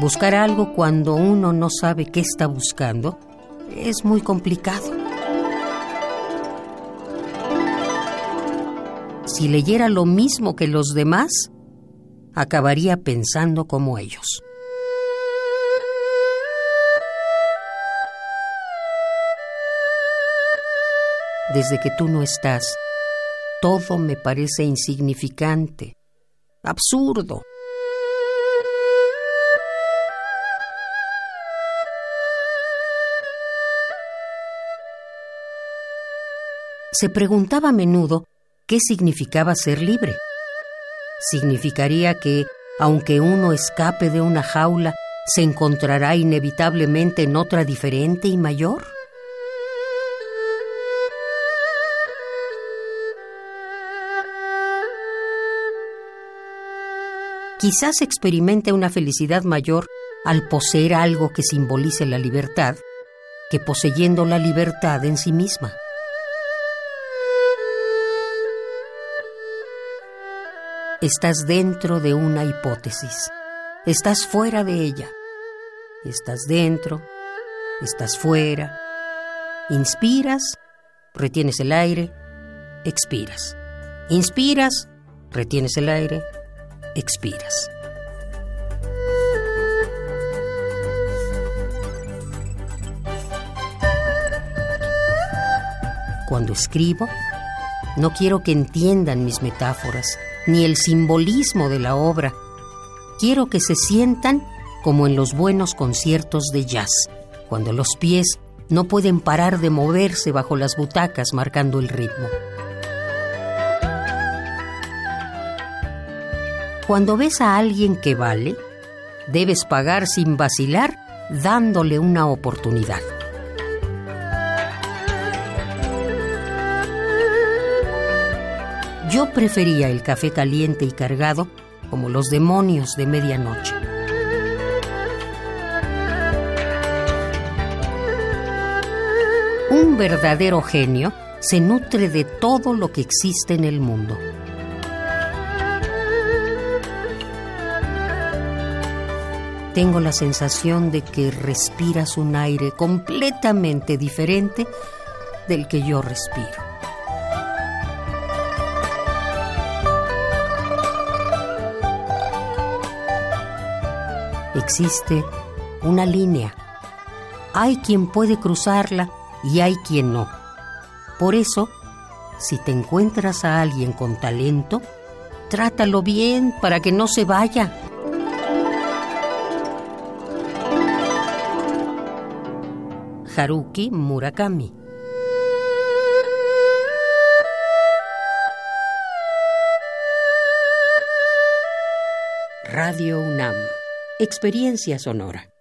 Buscar algo cuando uno no sabe qué está buscando es muy complicado. Si leyera lo mismo que los demás, acabaría pensando como ellos. Desde que tú no estás, todo me parece insignificante, absurdo. Se preguntaba a menudo qué significaba ser libre. Significaría que, aunque uno escape de una jaula, se encontrará inevitablemente en otra diferente y mayor. Quizás experimente una felicidad mayor al poseer algo que simbolice la libertad que poseyendo la libertad en sí misma. Estás dentro de una hipótesis, estás fuera de ella, estás dentro, estás fuera, inspiras, retienes el aire, expiras, inspiras, retienes el aire, expiras. Cuando escribo, no quiero que entiendan mis metáforas, ni el simbolismo de la obra. Quiero que se sientan como en los buenos conciertos de jazz, cuando los pies no pueden parar de moverse bajo las butacas marcando el ritmo. Cuando ves a alguien que vale, debes pagar sin vacilar dándole una oportunidad. Yo prefería el café caliente y cargado como los demonios de medianoche. Un verdadero genio se nutre de todo lo que existe en el mundo. tengo la sensación de que respiras un aire completamente diferente del que yo respiro. Existe una línea. Hay quien puede cruzarla y hay quien no. Por eso, si te encuentras a alguien con talento, trátalo bien para que no se vaya. Haruki Murakami. Radio UNAM. Experiencia sonora.